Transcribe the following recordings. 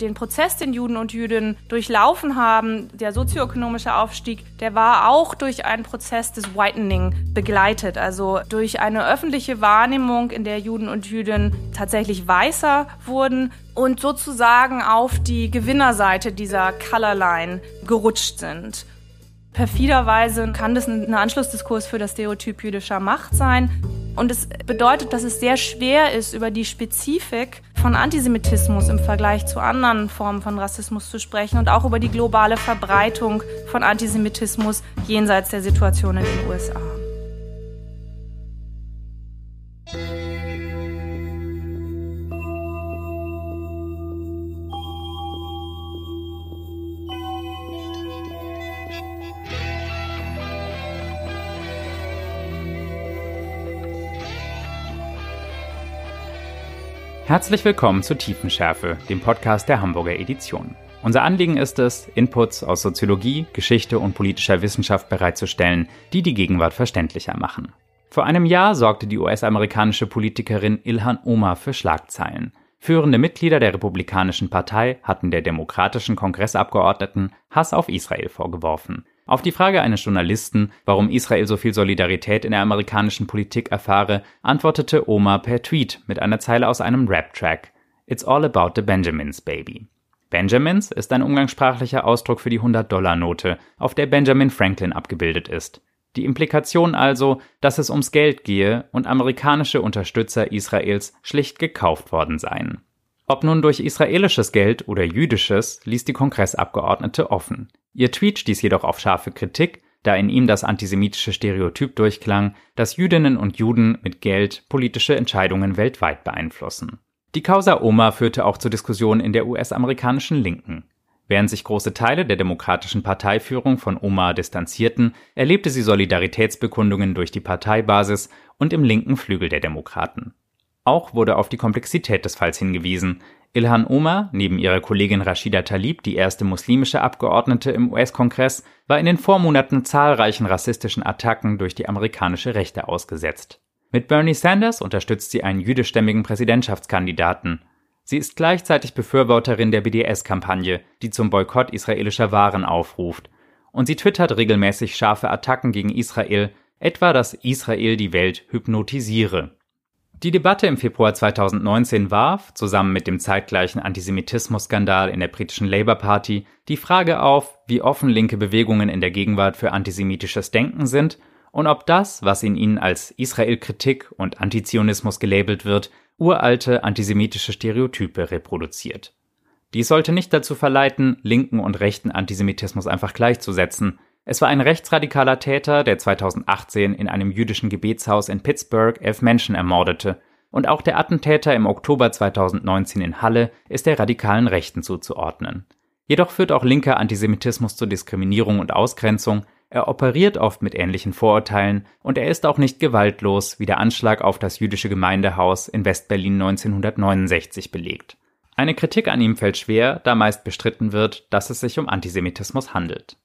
den Prozess, den Juden und Jüdinnen durchlaufen haben, der sozioökonomische Aufstieg, der war auch durch einen Prozess des Whitening begleitet, also durch eine öffentliche Wahrnehmung, in der Juden und Jüdinnen tatsächlich weißer wurden und sozusagen auf die Gewinnerseite dieser Colorline gerutscht sind. Perfiderweise kann das ein Anschlussdiskurs für das Stereotyp jüdischer Macht sein. Und es bedeutet, dass es sehr schwer ist, über die Spezifik von Antisemitismus im Vergleich zu anderen Formen von Rassismus zu sprechen und auch über die globale Verbreitung von Antisemitismus jenseits der Situation in den USA. Herzlich willkommen zu Tiefenschärfe, dem Podcast der Hamburger Edition. Unser Anliegen ist es, Inputs aus Soziologie, Geschichte und politischer Wissenschaft bereitzustellen, die die Gegenwart verständlicher machen. Vor einem Jahr sorgte die US-amerikanische Politikerin Ilhan Omar für Schlagzeilen. Führende Mitglieder der Republikanischen Partei hatten der demokratischen Kongressabgeordneten Hass auf Israel vorgeworfen. Auf die Frage eines Journalisten, warum Israel so viel Solidarität in der amerikanischen Politik erfahre, antwortete Omar per Tweet mit einer Zeile aus einem Rap-Track. It's all about the Benjamins, baby. Benjamins ist ein umgangssprachlicher Ausdruck für die 100-Dollar-Note, auf der Benjamin Franklin abgebildet ist. Die Implikation also, dass es ums Geld gehe und amerikanische Unterstützer Israels schlicht gekauft worden seien. Ob nun durch israelisches Geld oder jüdisches, ließ die Kongressabgeordnete offen. Ihr Tweet stieß jedoch auf scharfe Kritik, da in ihm das antisemitische Stereotyp durchklang, dass Jüdinnen und Juden mit Geld politische Entscheidungen weltweit beeinflussen. Die Causa Oma führte auch zu Diskussionen in der US-amerikanischen Linken. Während sich große Teile der demokratischen Parteiführung von Oma distanzierten, erlebte sie Solidaritätsbekundungen durch die Parteibasis und im linken Flügel der Demokraten. Auch wurde auf die Komplexität des Falls hingewiesen, Ilhan Omar, neben ihrer Kollegin Rashida Talib die erste muslimische Abgeordnete im US-Kongress, war in den Vormonaten zahlreichen rassistischen Attacken durch die amerikanische Rechte ausgesetzt. Mit Bernie Sanders unterstützt sie einen jüdischstämmigen Präsidentschaftskandidaten. Sie ist gleichzeitig Befürworterin der BDS-Kampagne, die zum Boykott israelischer Waren aufruft. Und sie twittert regelmäßig scharfe Attacken gegen Israel, etwa dass Israel die Welt hypnotisiere. Die Debatte im Februar 2019 warf, zusammen mit dem zeitgleichen Antisemitismus-Skandal in der britischen Labour Party, die Frage auf, wie offen linke Bewegungen in der Gegenwart für antisemitisches Denken sind und ob das, was in ihnen als Israel-Kritik und Antizionismus gelabelt wird, uralte antisemitische Stereotype reproduziert. Dies sollte nicht dazu verleiten, linken und rechten Antisemitismus einfach gleichzusetzen, es war ein rechtsradikaler Täter, der 2018 in einem jüdischen Gebetshaus in Pittsburgh elf Menschen ermordete, und auch der Attentäter im Oktober 2019 in Halle ist der radikalen Rechten zuzuordnen. Jedoch führt auch linker Antisemitismus zu Diskriminierung und Ausgrenzung, er operiert oft mit ähnlichen Vorurteilen und er ist auch nicht gewaltlos, wie der Anschlag auf das jüdische Gemeindehaus in Westberlin 1969 belegt. Eine Kritik an ihm fällt schwer, da meist bestritten wird, dass es sich um Antisemitismus handelt.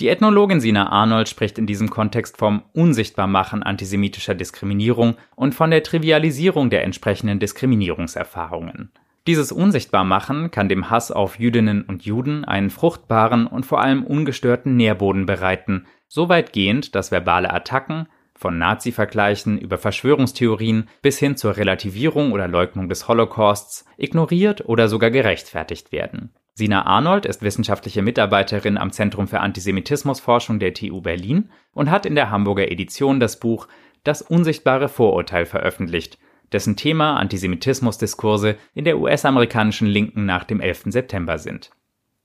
Die Ethnologin Sina Arnold spricht in diesem Kontext vom Unsichtbarmachen antisemitischer Diskriminierung und von der Trivialisierung der entsprechenden Diskriminierungserfahrungen. Dieses Unsichtbarmachen kann dem Hass auf Jüdinnen und Juden einen fruchtbaren und vor allem ungestörten Nährboden bereiten, so weitgehend, dass verbale Attacken, von Nazi-Vergleichen über Verschwörungstheorien bis hin zur Relativierung oder Leugnung des Holocausts, ignoriert oder sogar gerechtfertigt werden. Sina Arnold ist wissenschaftliche Mitarbeiterin am Zentrum für Antisemitismusforschung der TU Berlin und hat in der Hamburger Edition das Buch Das unsichtbare Vorurteil veröffentlicht, dessen Thema Antisemitismusdiskurse in der US-amerikanischen Linken nach dem 11. September sind.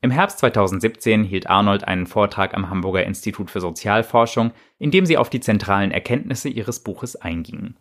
Im Herbst 2017 hielt Arnold einen Vortrag am Hamburger Institut für Sozialforschung, in dem sie auf die zentralen Erkenntnisse ihres Buches einging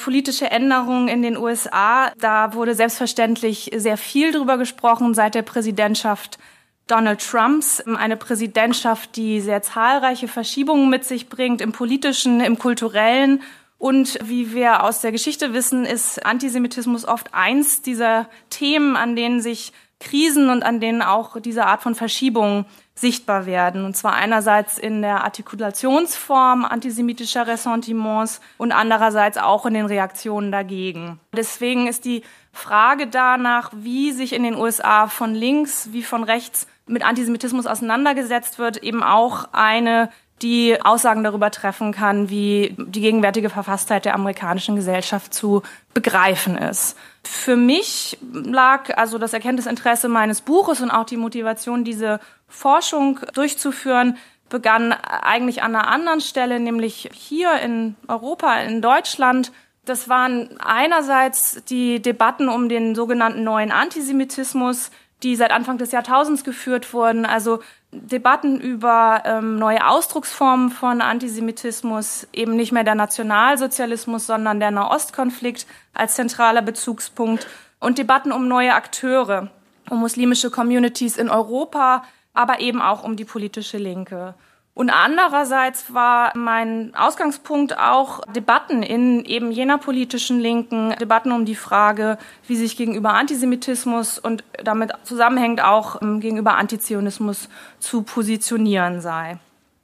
politische Änderungen in den USA. Da wurde selbstverständlich sehr viel drüber gesprochen seit der Präsidentschaft Donald Trumps. Eine Präsidentschaft, die sehr zahlreiche Verschiebungen mit sich bringt im politischen, im kulturellen. Und wie wir aus der Geschichte wissen, ist Antisemitismus oft eins dieser Themen, an denen sich Krisen und an denen auch diese Art von Verschiebungen sichtbar werden. Und zwar einerseits in der Artikulationsform antisemitischer Ressentiments und andererseits auch in den Reaktionen dagegen. Deswegen ist die Frage danach, wie sich in den USA von links wie von rechts mit Antisemitismus auseinandergesetzt wird, eben auch eine, die Aussagen darüber treffen kann, wie die gegenwärtige Verfasstheit der amerikanischen Gesellschaft zu begreifen ist. Für mich lag also das Erkenntnisinteresse meines Buches und auch die Motivation, diese Forschung durchzuführen, begann eigentlich an einer anderen Stelle, nämlich hier in Europa, in Deutschland. Das waren einerseits die Debatten um den sogenannten neuen Antisemitismus, die seit Anfang des Jahrtausends geführt wurden. Also Debatten über ähm, neue Ausdrucksformen von Antisemitismus, eben nicht mehr der Nationalsozialismus, sondern der Nahostkonflikt als zentraler Bezugspunkt und Debatten um neue Akteure, um muslimische Communities in Europa, aber eben auch um die politische Linke. Und andererseits war mein Ausgangspunkt auch Debatten in eben jener politischen Linken, Debatten um die Frage, wie sich gegenüber Antisemitismus und damit zusammenhängt auch ähm, gegenüber Antizionismus zu positionieren sei.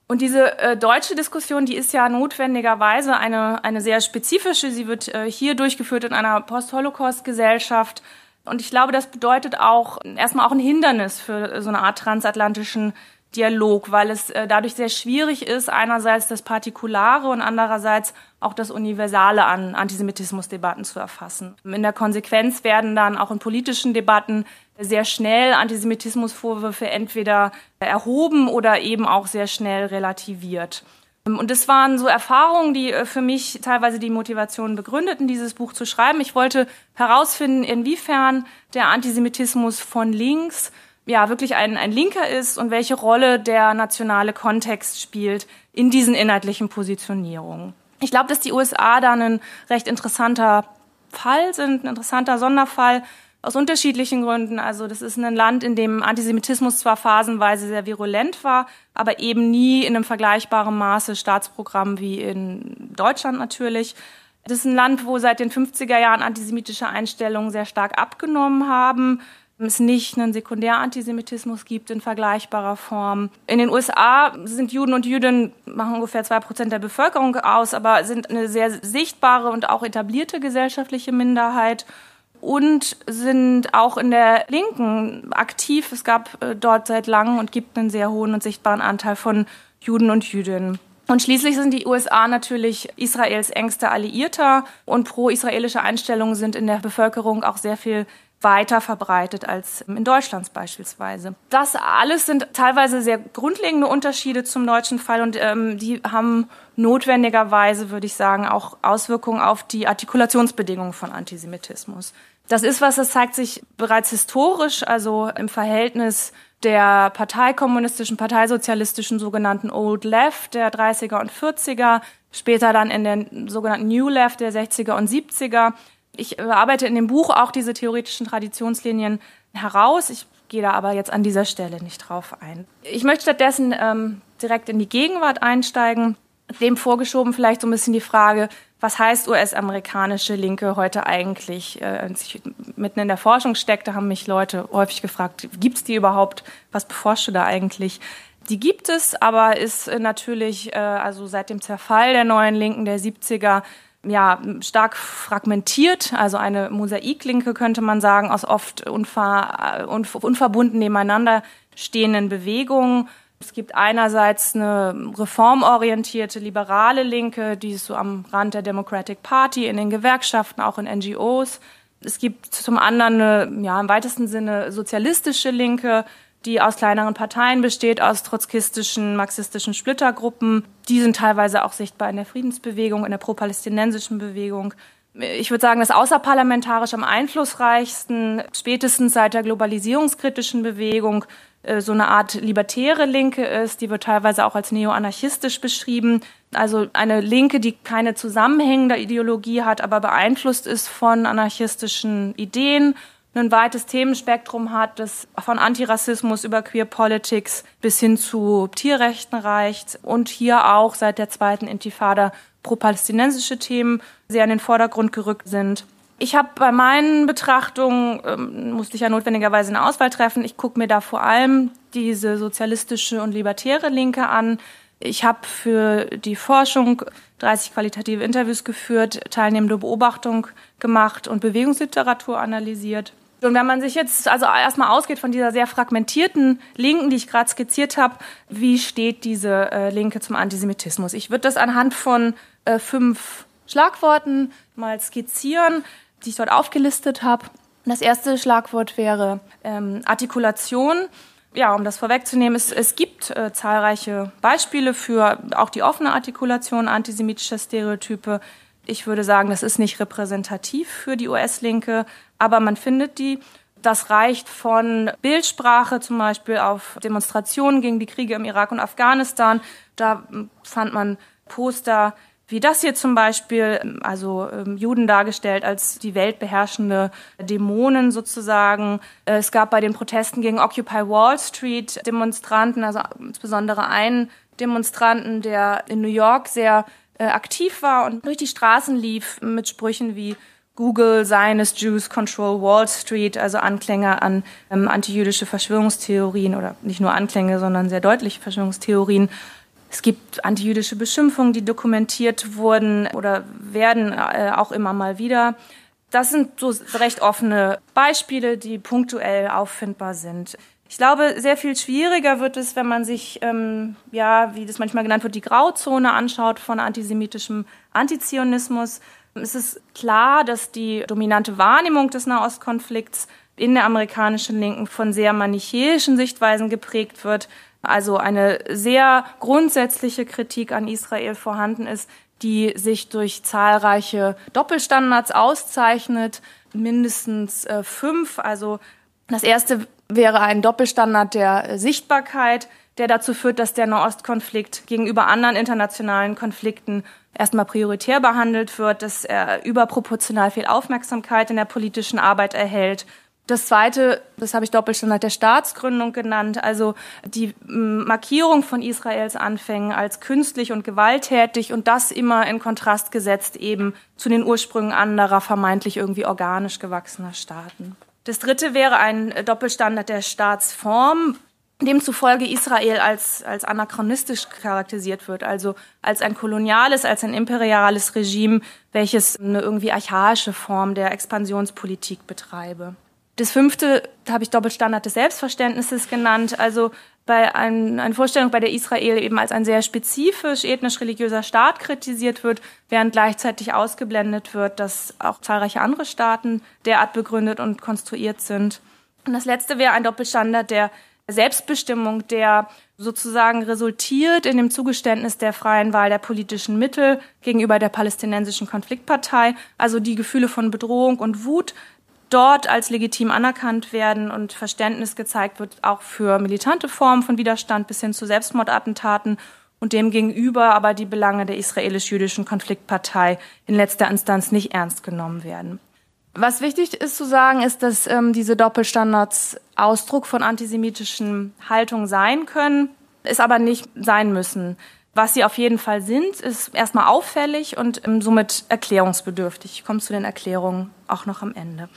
Und diese äh, deutsche Diskussion, die ist ja notwendigerweise eine, eine sehr spezifische. Sie wird äh, hier durchgeführt in einer Post-Holocaust-Gesellschaft. Und ich glaube, das bedeutet auch erstmal auch ein Hindernis für so eine Art transatlantischen Dialog, weil es äh, dadurch sehr schwierig ist, einerseits das Partikulare und andererseits auch das Universale an Antisemitismusdebatten zu erfassen. In der Konsequenz werden dann auch in politischen Debatten sehr schnell Antisemitismusvorwürfe entweder erhoben oder eben auch sehr schnell relativiert. Und das waren so Erfahrungen, die äh, für mich teilweise die Motivation begründeten, dieses Buch zu schreiben. Ich wollte herausfinden, inwiefern der Antisemitismus von links ja wirklich ein, ein Linker ist und welche Rolle der nationale Kontext spielt in diesen inhaltlichen Positionierungen. Ich glaube, dass die USA da ein recht interessanter Fall sind, ein interessanter Sonderfall aus unterschiedlichen Gründen. Also das ist ein Land, in dem Antisemitismus zwar phasenweise sehr virulent war, aber eben nie in einem vergleichbaren Maße Staatsprogramm wie in Deutschland natürlich. Das ist ein Land, wo seit den 50er Jahren antisemitische Einstellungen sehr stark abgenommen haben es nicht einen Sekundärantisemitismus gibt in vergleichbarer Form. In den USA sind Juden und Jüdinnen, machen ungefähr zwei Prozent der Bevölkerung aus, aber sind eine sehr sichtbare und auch etablierte gesellschaftliche Minderheit und sind auch in der Linken aktiv. Es gab äh, dort seit langem und gibt einen sehr hohen und sichtbaren Anteil von Juden und Jüdinnen. Und schließlich sind die USA natürlich Israels engster Alliierter und pro-israelische Einstellungen sind in der Bevölkerung auch sehr viel weiter verbreitet als in Deutschland beispielsweise. Das alles sind teilweise sehr grundlegende Unterschiede zum deutschen Fall und ähm, die haben notwendigerweise, würde ich sagen, auch Auswirkungen auf die Artikulationsbedingungen von Antisemitismus. Das ist was, das zeigt sich bereits historisch, also im Verhältnis der parteikommunistischen, parteisozialistischen sogenannten Old Left der 30er und 40er, später dann in der sogenannten New Left der 60er und 70er ich arbeite in dem Buch auch diese theoretischen Traditionslinien heraus. Ich gehe da aber jetzt an dieser Stelle nicht drauf ein. Ich möchte stattdessen ähm, direkt in die Gegenwart einsteigen. Dem vorgeschoben vielleicht so ein bisschen die Frage, was heißt US-amerikanische Linke heute eigentlich? Äh, als ich mitten in der Forschung steckte, haben mich Leute häufig gefragt, gibt es die überhaupt? Was beforschst du da eigentlich? Die gibt es, aber ist natürlich äh, also seit dem Zerfall der neuen Linken der 70er ja, stark fragmentiert, also eine Mosaiklinke könnte man sagen, aus oft unver, äh, unverbunden nebeneinander stehenden Bewegungen. Es gibt einerseits eine reformorientierte liberale Linke, die ist so am Rand der Democratic Party, in den Gewerkschaften, auch in NGOs. Es gibt zum anderen eine, ja, im weitesten Sinne sozialistische Linke, die aus kleineren Parteien besteht, aus trotzkistischen, marxistischen Splittergruppen. Die sind teilweise auch sichtbar in der Friedensbewegung, in der pro-palästinensischen Bewegung. Ich würde sagen, das außerparlamentarisch am einflussreichsten, spätestens seit der globalisierungskritischen Bewegung, äh, so eine Art libertäre Linke ist. Die wird teilweise auch als neoanarchistisch beschrieben. Also eine Linke, die keine zusammenhängende Ideologie hat, aber beeinflusst ist von anarchistischen Ideen ein weites Themenspektrum hat, das von Antirassismus über Queer Politics bis hin zu Tierrechten reicht und hier auch seit der zweiten Intifada pro-palästinensische Themen sehr in den Vordergrund gerückt sind. Ich habe bei meinen Betrachtungen, ähm, musste ich ja notwendigerweise eine Auswahl treffen, ich gucke mir da vor allem diese sozialistische und libertäre Linke an, Ich habe für die Forschung 30 qualitative Interviews geführt, teilnehmende Beobachtung gemacht und Bewegungsliteratur analysiert. Und wenn man sich jetzt also erstmal ausgeht von dieser sehr fragmentierten Linken, die ich gerade skizziert habe, wie steht diese äh, Linke zum Antisemitismus? Ich würde das anhand von äh, fünf Schlagworten mal skizzieren, die ich dort aufgelistet habe. Das erste Schlagwort wäre ähm, Artikulation. Ja, um das vorwegzunehmen, es, es gibt äh, zahlreiche Beispiele für auch die offene Artikulation antisemitischer Stereotype. Ich würde sagen, das ist nicht repräsentativ für die US-Linke, aber man findet die. Das reicht von Bildsprache zum Beispiel auf Demonstrationen gegen die Kriege im Irak und Afghanistan. Da fand man Poster wie das hier zum Beispiel, also ähm, Juden dargestellt als die weltbeherrschende Dämonen sozusagen. Äh, es gab bei den Protesten gegen Occupy Wall Street Demonstranten, also insbesondere einen Demonstranten, der in New York sehr äh, aktiv war und durch die Straßen lief mit Sprüchen wie Google, Zionist Jews Control Wall Street, also Anklänge an ähm, antijüdische Verschwörungstheorien oder nicht nur Anklänge, sondern sehr deutliche Verschwörungstheorien. Es gibt antijüdische Beschimpfungen, die dokumentiert wurden oder werden äh, auch immer mal wieder. Das sind so recht offene Beispiele, die punktuell auffindbar sind. Ich glaube, sehr viel schwieriger wird es, wenn man sich, ähm, ja, wie das manchmal genannt wird, die Grauzone anschaut von antisemitischem Antizionismus. Es ist klar, dass die dominante Wahrnehmung des Nahostkonflikts in der amerikanischen Linken von sehr manichäischen Sichtweisen geprägt wird. Also eine sehr grundsätzliche Kritik an Israel vorhanden ist, die sich durch zahlreiche Doppelstandards auszeichnet, mindestens äh, fünf. Also das erste wäre ein Doppelstandard der Sichtbarkeit, der dazu führt, dass der Nahostkonflikt gegenüber anderen internationalen Konflikten erstmal prioritär behandelt wird, dass er überproportional viel Aufmerksamkeit in der politischen Arbeit erhält das zweite, das habe ich Doppelstandard der Staatsgründung genannt, also die Markierung von Israels Anfängen als künstlich und gewalttätig und das immer in Kontrast gesetzt eben zu den Ursprüngen anderer vermeintlich irgendwie organisch gewachsener Staaten. Das dritte wäre ein Doppelstandard der Staatsform, demzufolge Israel als, als anachronistisch charakterisiert wird, also als ein koloniales, als ein imperiales Regime, welches eine irgendwie archaische Form der Expansionspolitik betreibe. Das fünfte habe ich Doppelstandard des Selbstverständnisses genannt. Also bei ein, einer Vorstellung, bei der Israel eben als ein sehr spezifisch ethnisch-religiöser Staat kritisiert wird, während gleichzeitig ausgeblendet wird, dass auch zahlreiche andere Staaten derart begründet und konstruiert sind. Und das letzte wäre ein Doppelstandard der Selbstbestimmung, der sozusagen resultiert in dem Zugeständnis der freien Wahl der politischen Mittel gegenüber der palästinensischen Konfliktpartei, also die Gefühle von Bedrohung und Wut dort als legitim anerkannt werden und Verständnis gezeigt wird, auch für militante Formen von Widerstand bis hin zu Selbstmordattentaten und demgegenüber aber die Belange der israelisch-jüdischen Konfliktpartei in letzter Instanz nicht ernst genommen werden. Was wichtig ist zu sagen, ist, dass ähm, diese Doppelstandards Ausdruck von antisemitischen Haltungen sein können, es aber nicht sein müssen. Was sie auf jeden Fall sind, ist erstmal auffällig und ähm, somit erklärungsbedürftig. Ich komme zu den Erklärungen auch noch am Ende.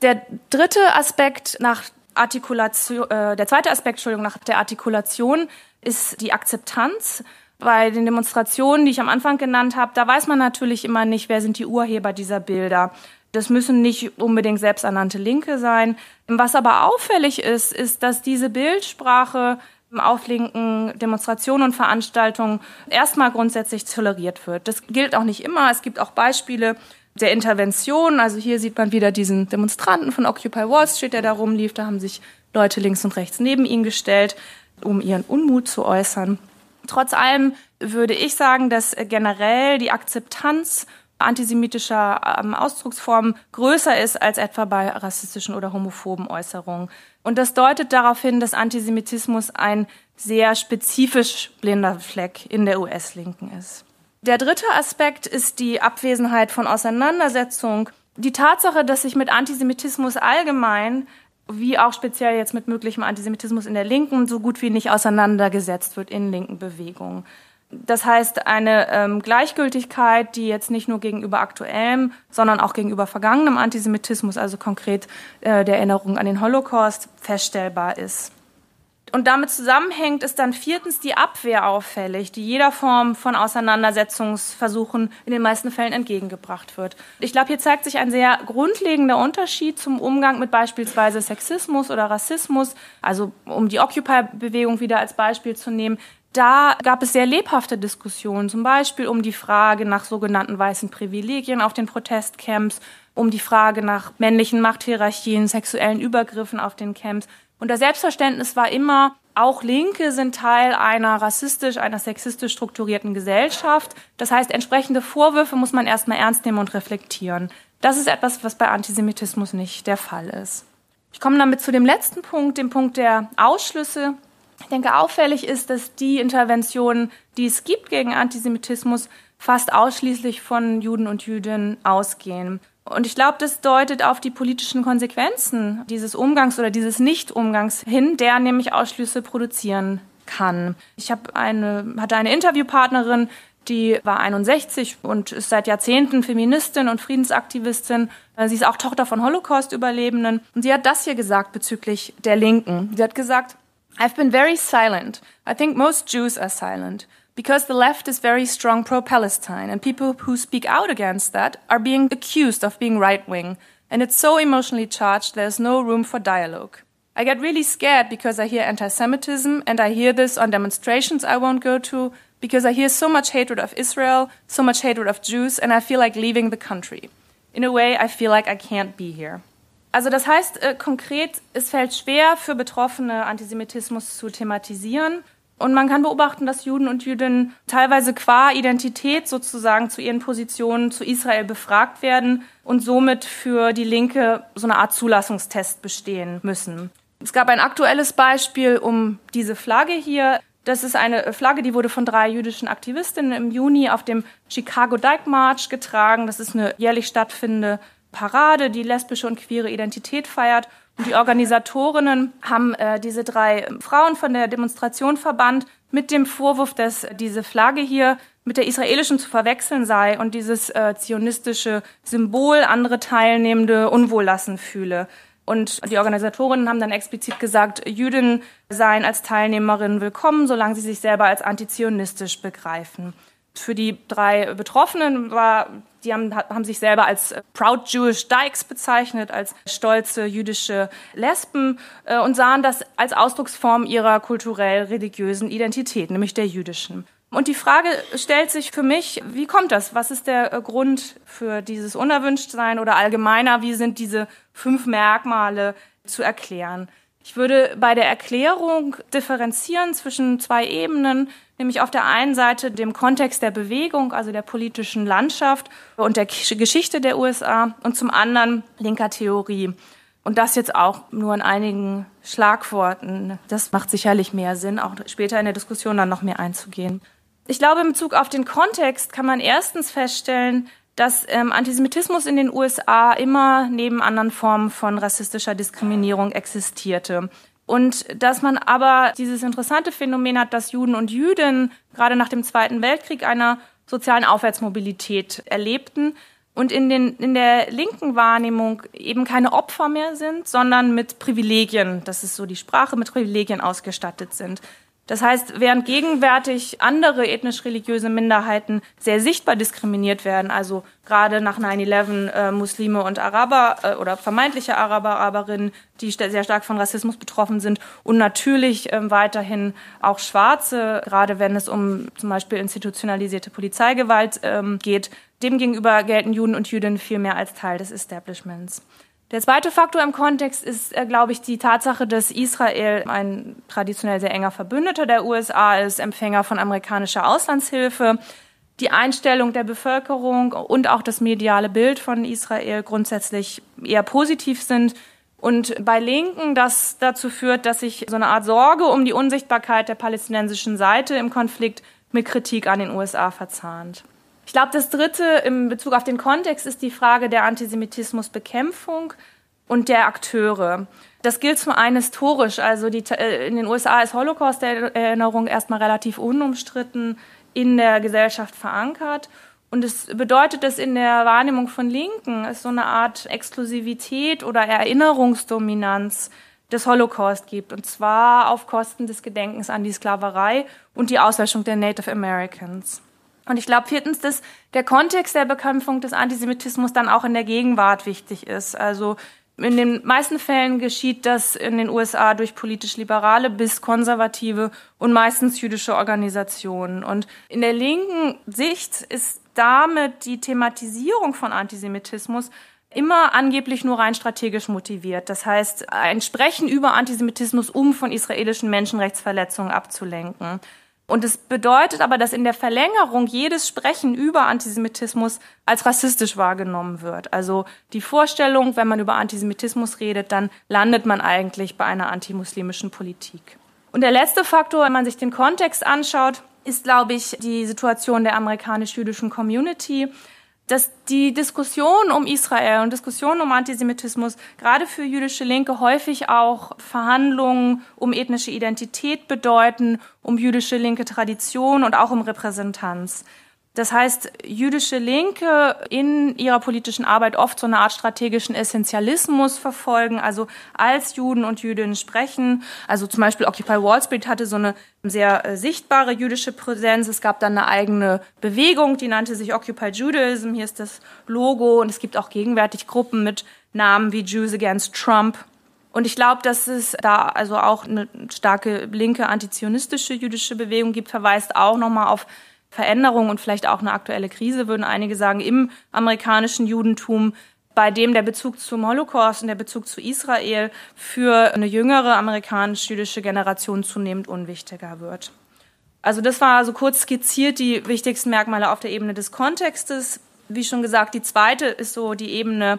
Der dritte Aspekt nach Artikulation, äh, der zweite Aspekt, Entschuldigung, nach der Artikulation ist die Akzeptanz. Bei den Demonstrationen, die ich am Anfang genannt habe, da weiß man natürlich immer nicht, wer sind die Urheber dieser Bilder. Das müssen nicht unbedingt selbsternannte Linke sein. Was aber auffällig ist, ist, dass diese Bildsprache auf linken Demonstrationen und Veranstaltungen erstmal grundsätzlich toleriert wird. Das gilt auch nicht immer. Es gibt auch Beispiele, der Intervention. Also hier sieht man wieder diesen Demonstranten von Occupy Wall Street, der da rumlief. Da haben sich Leute links und rechts neben ihn gestellt, um ihren Unmut zu äußern. Trotz allem würde ich sagen, dass generell die Akzeptanz antisemitischer ähm, Ausdrucksformen größer ist als etwa bei rassistischen oder homophoben Äußerungen. Und das deutet darauf hin, dass Antisemitismus ein sehr spezifisch blinder Fleck in der US-Linken ist. Der dritte Aspekt ist die Abwesenheit von Auseinandersetzung. Die Tatsache, dass sich mit Antisemitismus allgemein wie auch speziell jetzt mit möglichem Antisemitismus in der Linken so gut wie nicht auseinandergesetzt wird in linken Bewegungen. Das heißt, eine ähm, Gleichgültigkeit, die jetzt nicht nur gegenüber aktuellem, sondern auch gegenüber vergangenem Antisemitismus, also konkret äh, der Erinnerung an den Holocaust, feststellbar ist. Und damit zusammenhängt ist dann viertens die Abwehr auffällig, die jeder Form von Auseinandersetzungsversuchen in den meisten Fällen entgegengebracht wird. Ich glaube, hier zeigt sich ein sehr grundlegender Unterschied zum Umgang mit beispielsweise Sexismus oder Rassismus, also um die Occupy-Bewegung wieder als Beispiel zu nehmen. Da gab es sehr lebhafte Diskussionen, zum Beispiel um die Frage nach sogenannten weißen Privilegien auf den Protestcamps, um die Frage nach männlichen Machthierarchien, sexuellen Übergriffen auf den Camps. Und das Selbstverständnis war immer, auch Linke sind Teil einer rassistisch, einer sexistisch strukturierten Gesellschaft. Das heißt, entsprechende Vorwürfe muss man erstmal ernst nehmen und reflektieren. Das ist etwas, was bei Antisemitismus nicht der Fall ist. Ich komme damit zu dem letzten Punkt, dem Punkt der Ausschlüsse. Ich denke, auffällig ist, dass die Interventionen, die es gibt gegen Antisemitismus, fast ausschließlich von Juden und Jüdinnen ausgehen. Und ich glaube, das deutet auf die politischen Konsequenzen dieses Umgangs oder dieses Nicht-Umgangs hin, der nämlich Ausschlüsse produzieren kann. Ich habe eine, hatte eine Interviewpartnerin, die war 61 und ist seit Jahrzehnten Feministin und Friedensaktivistin. Sie ist auch Tochter von Holocaust-Überlebenden. Und sie hat das hier gesagt bezüglich der Linken. Sie hat gesagt, I've been very silent. I think most Jews are silent. because the left is very strong pro Palestine, and people who speak out against that are being accused of being right wing. And it's so emotionally charged, there's no room for dialogue. I get really scared because I hear anti Semitism, and I hear this on demonstrations I won't go to, because I hear so much hatred of Israel, so much hatred of Jews, and I feel like leaving the country. In a way, I feel like I can't be here. Also das heißt äh, konkret, es fällt schwer für Betroffene, Antisemitismus zu thematisieren Und man kann beobachten, dass Juden und Jüdinnen teilweise qua Identität sozusagen zu ihren Positionen zu Israel befragt werden und somit für die Linke so eine Art Zulassungstest bestehen müssen. Es gab ein aktuelles Beispiel um diese Flagge hier. Das ist eine Flagge, die wurde von drei jüdischen Aktivistinnen im Juni auf dem Chicago Dyke March getragen. Das ist eine jährlich stattfindende Parade, die lesbische und queere Identität feiert. Die Organisatorinnen haben äh, diese drei Frauen von der Demonstration verbannt mit dem Vorwurf, dass diese Flagge hier mit der israelischen zu verwechseln sei und dieses äh, zionistische Symbol andere Teilnehmende unwohl lassen fühle. Und die Organisatorinnen haben dann explizit gesagt, Jüdinnen seien als Teilnehmerinnen willkommen, solange sie sich selber als antizionistisch begreifen. Für die drei Betroffenen war die haben, haben sich selber als äh, Proud Jewish Dykes bezeichnet, als stolze jüdische Lesben äh, und sahen das als Ausdrucksform ihrer kulturell-religiösen Identität, nämlich der jüdischen. Und die Frage stellt sich für mich, wie kommt das? Was ist der äh, Grund für dieses Unerwünschtsein oder allgemeiner, wie sind diese fünf Merkmale zu erklären? Ich würde bei der Erklärung differenzieren zwischen zwei Ebenen, nämlich auf der einen Seite dem Kontext der Bewegung, also der politischen Landschaft und der Geschichte der USA und zum anderen linker Theorie. Und das jetzt auch nur in einigen Schlagworten. Das macht sicherlich mehr Sinn, auch später in der Diskussion dann noch mehr einzugehen. Ich glaube, in Bezug auf den Kontext kann man erstens feststellen, dass ähm, Antisemitismus in den USA immer neben anderen Formen von rassistischer Diskriminierung existierte. Und dass man aber dieses interessante Phänomen hat, dass Juden und Jüdinnen gerade nach dem Zweiten Weltkrieg einer sozialen Aufwärtsmobilität erlebten und in, den, in der linken Wahrnehmung eben keine Opfer mehr sind, sondern mit Privilegien, das ist so die Sprache, mit Privilegien ausgestattet sind. Das heißt, während gegenwärtig andere ethnisch-religiöse Minderheiten sehr sichtbar diskriminiert werden, also gerade nach 9-11 äh, Muslime und Araber äh, oder vermeintliche Araber, Araberinnen, die sehr stark von Rassismus betroffen sind und natürlich äh, weiterhin auch Schwarze, gerade wenn es um zum Beispiel institutionalisierte Polizeigewalt ähm, geht, demgegenüber gelten Juden und Jüdinnen viel mehr als Teil des Establishments. Der zweite Faktor im Kontext ist, äh, glaube ich, die Tatsache, dass Israel ein traditionell sehr enger Verbündeter der USA ist, Empfänger von amerikanischer Auslandshilfe. Die Einstellung der Bevölkerung und auch das mediale Bild von Israel grundsätzlich eher positiv sind. Und bei Linken das dazu führt, dass sich so eine Art Sorge um die Unsichtbarkeit der palästinensischen Seite im Konflikt mit Kritik an den USA verzahnt. Ich glaube, das Dritte in Bezug auf den Kontext ist die Frage der Antisemitismusbekämpfung und der Akteure. Das gilt zum einen historisch. Also die, äh, in den USA ist Holocaust-Erinnerung erstmal relativ unumstritten in der Gesellschaft verankert. Und es bedeutet, dass in der Wahrnehmung von Linken es so eine Art Exklusivität oder Erinnerungsdominanz des Holocaust gibt, und zwar auf Kosten des Gedenkens an die Sklaverei und die Auslöschung der Native Americans. Und ich glaube viertens, dass der Kontext der Bekämpfung des Antisemitismus dann auch in der Gegenwart wichtig ist. Also in den meisten Fällen geschieht das in den USA durch politisch liberale bis konservative und meistens jüdische Organisationen. Und in der linken Sicht ist damit die Thematisierung von Antisemitismus immer angeblich nur rein strategisch motiviert. Das heißt, ein Sprechen über Antisemitismus, um von israelischen Menschenrechtsverletzungen abzulenken. Und es bedeutet aber, dass in der Verlängerung jedes Sprechen über Antisemitismus als rassistisch wahrgenommen wird. Also die Vorstellung, wenn man über Antisemitismus redet, dann landet man eigentlich bei einer antimuslimischen Politik. Und der letzte Faktor, wenn man sich den Kontext anschaut, ist, glaube ich, die Situation der amerikanisch-jüdischen Community dass die Diskussion um Israel und Diskussion um Antisemitismus gerade für jüdische Linke häufig auch Verhandlungen um ethnische Identität bedeuten, um jüdische linke Tradition und auch um Repräsentanz. Das heißt, jüdische Linke in ihrer politischen Arbeit oft so eine Art strategischen Essentialismus verfolgen, also als Juden und Jüdinnen sprechen. Also zum Beispiel Occupy Wall Street hatte so eine sehr äh, sichtbare jüdische Präsenz. Es gab dann eine eigene Bewegung, die nannte sich Occupy Judaism. Hier ist das Logo und es gibt auch gegenwärtig Gruppen mit Namen wie Jews Against Trump. Und ich glaube, dass es da also auch eine starke linke antizionistische jüdische Bewegung gibt, verweist auch nochmal auf Veränderung und vielleicht auch eine aktuelle Krise, würden einige sagen, im amerikanischen Judentum, bei dem der Bezug zum Holocaust und der Bezug zu Israel für eine jüngere amerikanisch-jüdische Generation zunehmend unwichtiger wird. Also das war so kurz skizziert die wichtigsten Merkmale auf der Ebene des Kontextes. Wie schon gesagt, die zweite ist so die Ebene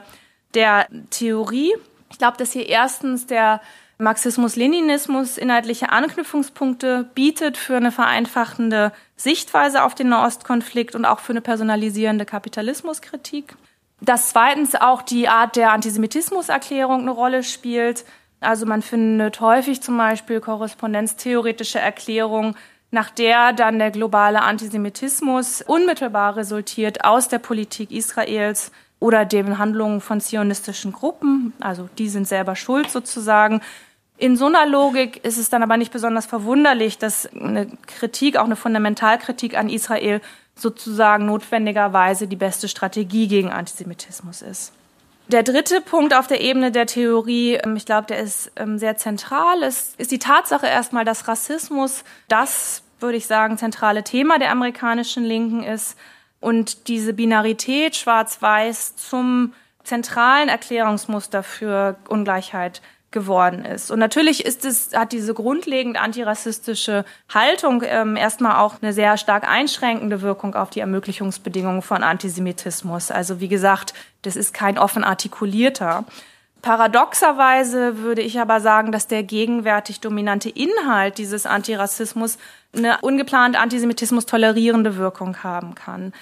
der Theorie. Ich glaube, dass hier erstens der Marxismus-Leninismus inhaltliche Anknüpfungspunkte bietet für eine vereinfachende Sichtweise auf den Nahostkonflikt und auch für eine personalisierende Kapitalismuskritik. Dass zweitens auch die Art der Antisemitismuserklärung eine Rolle spielt. Also man findet häufig zum Beispiel korrespondenztheoretische Erklärungen, nach der dann der globale Antisemitismus unmittelbar resultiert aus der Politik Israels oder den Handlungen von zionistischen Gruppen. Also die sind selber schuld sozusagen. In so einer Logik ist es dann aber nicht besonders verwunderlich, dass eine Kritik, auch eine Fundamentalkritik an Israel sozusagen notwendigerweise die beste Strategie gegen Antisemitismus ist. Der dritte Punkt auf der Ebene der Theorie, ähm, ich glaube, der ist ähm, sehr zentral, ist, ist die Tatsache erstmal, dass Rassismus das, würde ich sagen, zentrale Thema der amerikanischen Linken ist und diese Binarität schwarz-weiß zum zentralen Erklärungsmuster für Ungleichheit geworden ist. Und natürlich ist es, hat diese grundlegend antirassistische Haltung ähm, erstmal auch eine sehr stark einschränkende Wirkung auf die Ermöglichungsbedingungen von Antisemitismus. Also wie gesagt, das ist kein offen artikulierter. Paradoxerweise würde ich aber sagen, dass der gegenwärtig dominante Inhalt dieses Antirassismus eine ungeplant Antisemitismus tolerierende Wirkung haben kann.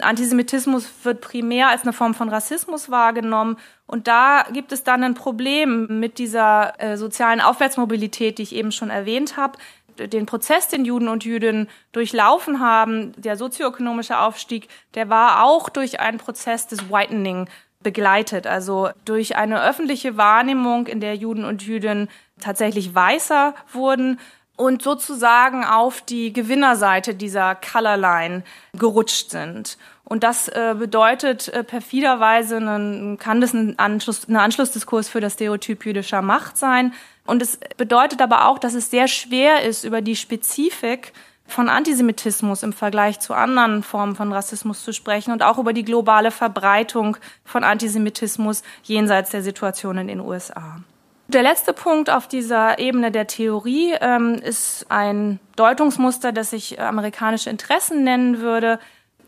Antisemitismus wird primär als eine Form von Rassismus wahrgenommen. Und da gibt es dann ein Problem mit dieser äh, sozialen Aufwärtsmobilität, die ich eben schon erwähnt habe. Den Prozess, den Juden und Jüdinnen durchlaufen haben, der sozioökonomische Aufstieg, der war auch durch einen Prozess des Whitening begleitet, also durch eine öffentliche Wahrnehmung, in der Juden und Jüdinnen tatsächlich weißer wurden und sozusagen auf die Gewinnerseite dieser Colorline gerutscht sind. Und das äh, bedeutet äh, perfiderweise, einen, kann das ein Anschluss, ein Anschlussdiskurs für das Stereotyp jüdischer Macht sein. Und es bedeutet aber auch, dass es sehr schwer ist, über die Spezifik von Antisemitismus im Vergleich zu anderen Formen von Rassismus zu sprechen und auch über die globale Verbreitung von Antisemitismus jenseits der Situation in den USA. Der letzte Punkt auf dieser Ebene der Theorie ähm, ist ein Deutungsmuster, das ich amerikanische Interessen nennen würde.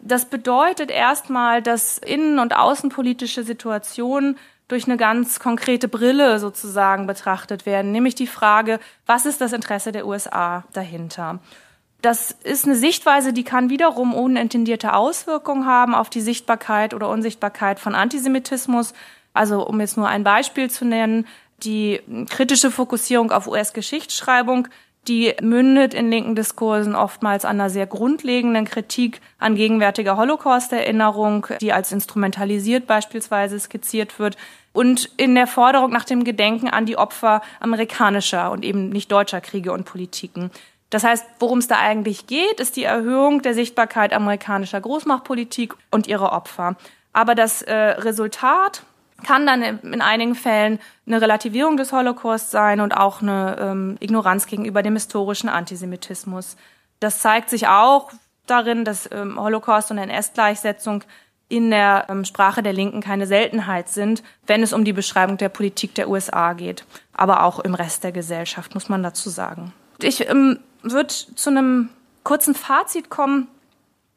Das bedeutet erstmal, dass innen- und außenpolitische Situationen durch eine ganz konkrete Brille sozusagen betrachtet werden, nämlich die Frage, was ist das Interesse der USA dahinter? Das ist eine Sichtweise, die kann wiederum unintendierte Auswirkungen haben auf die Sichtbarkeit oder Unsichtbarkeit von Antisemitismus. Also um jetzt nur ein Beispiel zu nennen, die kritische Fokussierung auf US-Geschichtsschreibung, die mündet in linken Diskursen oftmals an einer sehr grundlegenden Kritik an gegenwärtiger Holocaust-Erinnerung, die als instrumentalisiert beispielsweise skizziert wird. und in der Forderung nach dem Gedenken an die Opfer amerikanischer und eben nicht deutscher Kriege und Politiken. Das heißt, worum es da eigentlich geht, ist die Erhöhung der Sichtbarkeit amerikanischer Großmachtpolitik und ihre Opfer. Aber das äh, Resultat kann dann in einigen Fällen eine Relativierung des Holocaust sein und auch eine ähm, Ignoranz gegenüber dem historischen Antisemitismus. Das zeigt sich auch darin, dass ähm, Holocaust und NS-Gleichsetzung in der ähm, Sprache der Linken keine Seltenheit sind, wenn es um die Beschreibung der Politik der USA geht, aber auch im Rest der Gesellschaft, muss man dazu sagen. Ich ähm, würde zu einem kurzen Fazit kommen.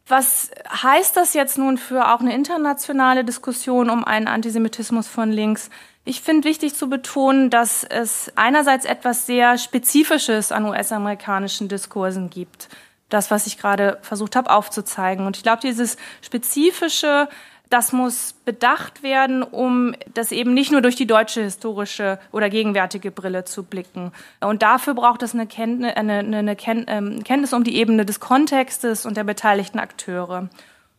Was heißt das jetzt nun für auch eine internationale Diskussion um einen Antisemitismus von links? Ich finde wichtig zu betonen, dass es einerseits etwas sehr Spezifisches an US-amerikanischen Diskursen gibt. Das, was ich gerade versucht habe aufzuzeigen. Und ich glaube, dieses Spezifische das muss bedacht werden, um das eben nicht nur durch die deutsche historische oder gegenwärtige Brille zu blicken. Und dafür braucht es eine Kenntnis, eine, eine ähm, Kenntnis um die Ebene des Kontextes und der beteiligten Akteure.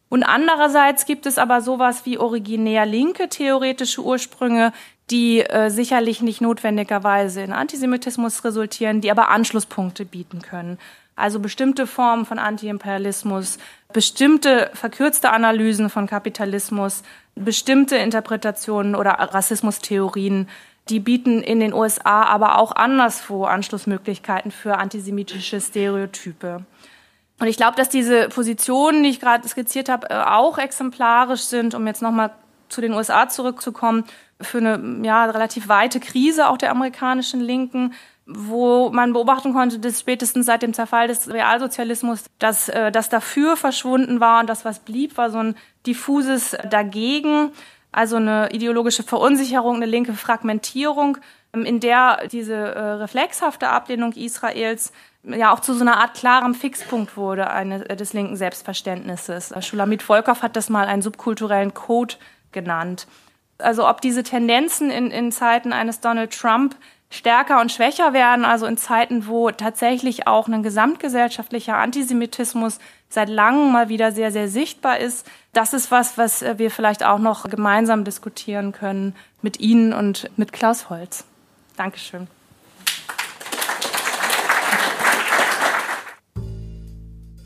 Und andererseits gibt es aber sowas wie originär linke theoretische Ursprünge, die äh, sicherlich nicht notwendigerweise in Antisemitismus resultieren, die aber Anschlusspunkte bieten können. Also bestimmte Formen von Antiimperialismus, bestimmte verkürzte Analysen von Kapitalismus, bestimmte Interpretationen oder Rassismustheorien, die bieten in den USA aber auch anderswo Anschlussmöglichkeiten für antisemitische Stereotype. Und ich glaube, dass diese Positionen, die ich gerade skizziert habe, äh, auch exemplarisch sind, um jetzt nochmal zu den USA zurückzukommen, für eine ja, relativ weite Krise auch der amerikanischen Linken, wo man beobachten konnte, dass spätestens seit dem Zerfall des Realsozialismus, dass äh, das dafür verschwunden war und das, was blieb, war so ein diffuses Dagegen, also eine ideologische Verunsicherung, eine linke Fragmentierung, ähm, in der diese äh, reflexhafte Ablehnung Israels ja auch zu so einer Art klarem Fixpunkt wurde eine, äh, des linken Selbstverständnisses. Schulamit Volkow hat das mal einen subkulturellen Code genannt. Also ob diese Tendenzen in, in Zeiten eines Donald Trump stärker und schwächer werden, also in Zeiten, wo tatsächlich auch ein gesamtgesellschaftlicher Antisemitismus seit langem mal wieder sehr, sehr sichtbar ist. Das ist was, was wir vielleicht auch noch gemeinsam diskutieren können mit Ihnen und mit Klaus Holz. Dankeschön.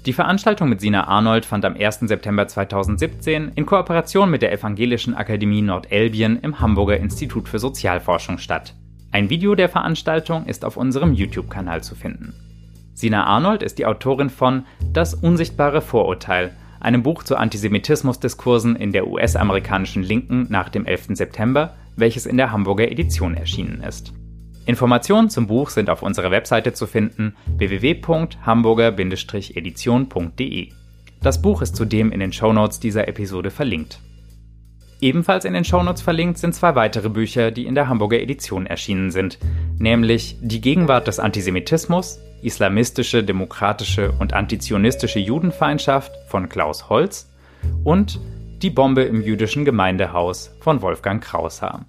Die Veranstaltung mit Sina Arnold fand am 1. September 2017 in Kooperation mit der Evangelischen Akademie Nordelbien im Hamburger Institut für Sozialforschung statt. Ein Video der Veranstaltung ist auf unserem YouTube-Kanal zu finden. Sina Arnold ist die Autorin von Das unsichtbare Vorurteil, einem Buch zu Antisemitismusdiskursen in der US-amerikanischen Linken nach dem 11. September, welches in der Hamburger Edition erschienen ist. Informationen zum Buch sind auf unserer Webseite zu finden www.hamburger-edition.de. Das Buch ist zudem in den Shownotes dieser Episode verlinkt. Ebenfalls in den Shownotes verlinkt sind zwei weitere Bücher, die in der Hamburger Edition erschienen sind, nämlich Die Gegenwart des Antisemitismus, Islamistische, Demokratische und Antizionistische Judenfeindschaft von Klaus Holz und Die Bombe im jüdischen Gemeindehaus von Wolfgang Kraushaar.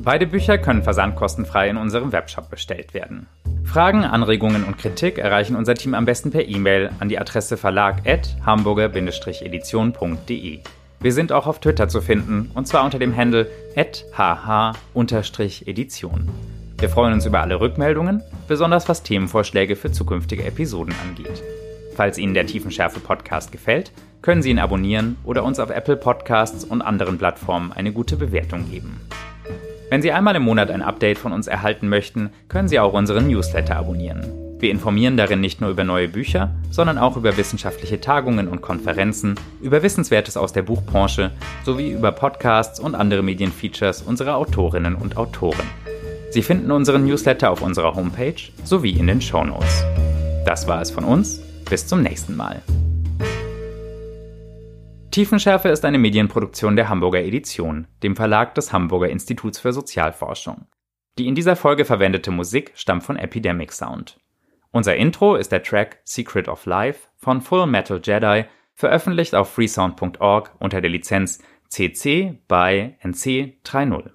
Beide Bücher können versandkostenfrei in unserem Webshop bestellt werden. Fragen, Anregungen und Kritik erreichen unser Team am besten per E-Mail an die Adresse verlag@hamburger-edition.de. Wir sind auch auf Twitter zu finden, und zwar unter dem Handle hh-edition. Wir freuen uns über alle Rückmeldungen, besonders was Themenvorschläge für zukünftige Episoden angeht. Falls Ihnen der Tiefenschärfe Podcast gefällt, können Sie ihn abonnieren oder uns auf Apple Podcasts und anderen Plattformen eine gute Bewertung geben. Wenn Sie einmal im Monat ein Update von uns erhalten möchten, können Sie auch unseren Newsletter abonnieren. Wir informieren darin nicht nur über neue Bücher, sondern auch über wissenschaftliche Tagungen und Konferenzen, über Wissenswertes aus der Buchbranche sowie über Podcasts und andere Medienfeatures unserer Autorinnen und Autoren. Sie finden unseren Newsletter auf unserer Homepage sowie in den Show Notes. Das war es von uns. Bis zum nächsten Mal. Tiefenschärfe ist eine Medienproduktion der Hamburger Edition, dem Verlag des Hamburger Instituts für Sozialforschung. Die in dieser Folge verwendete Musik stammt von Epidemic Sound. Unser Intro ist der Track Secret of Life von Full Metal Jedi, veröffentlicht auf freesound.org unter der Lizenz CC by NC 3.0.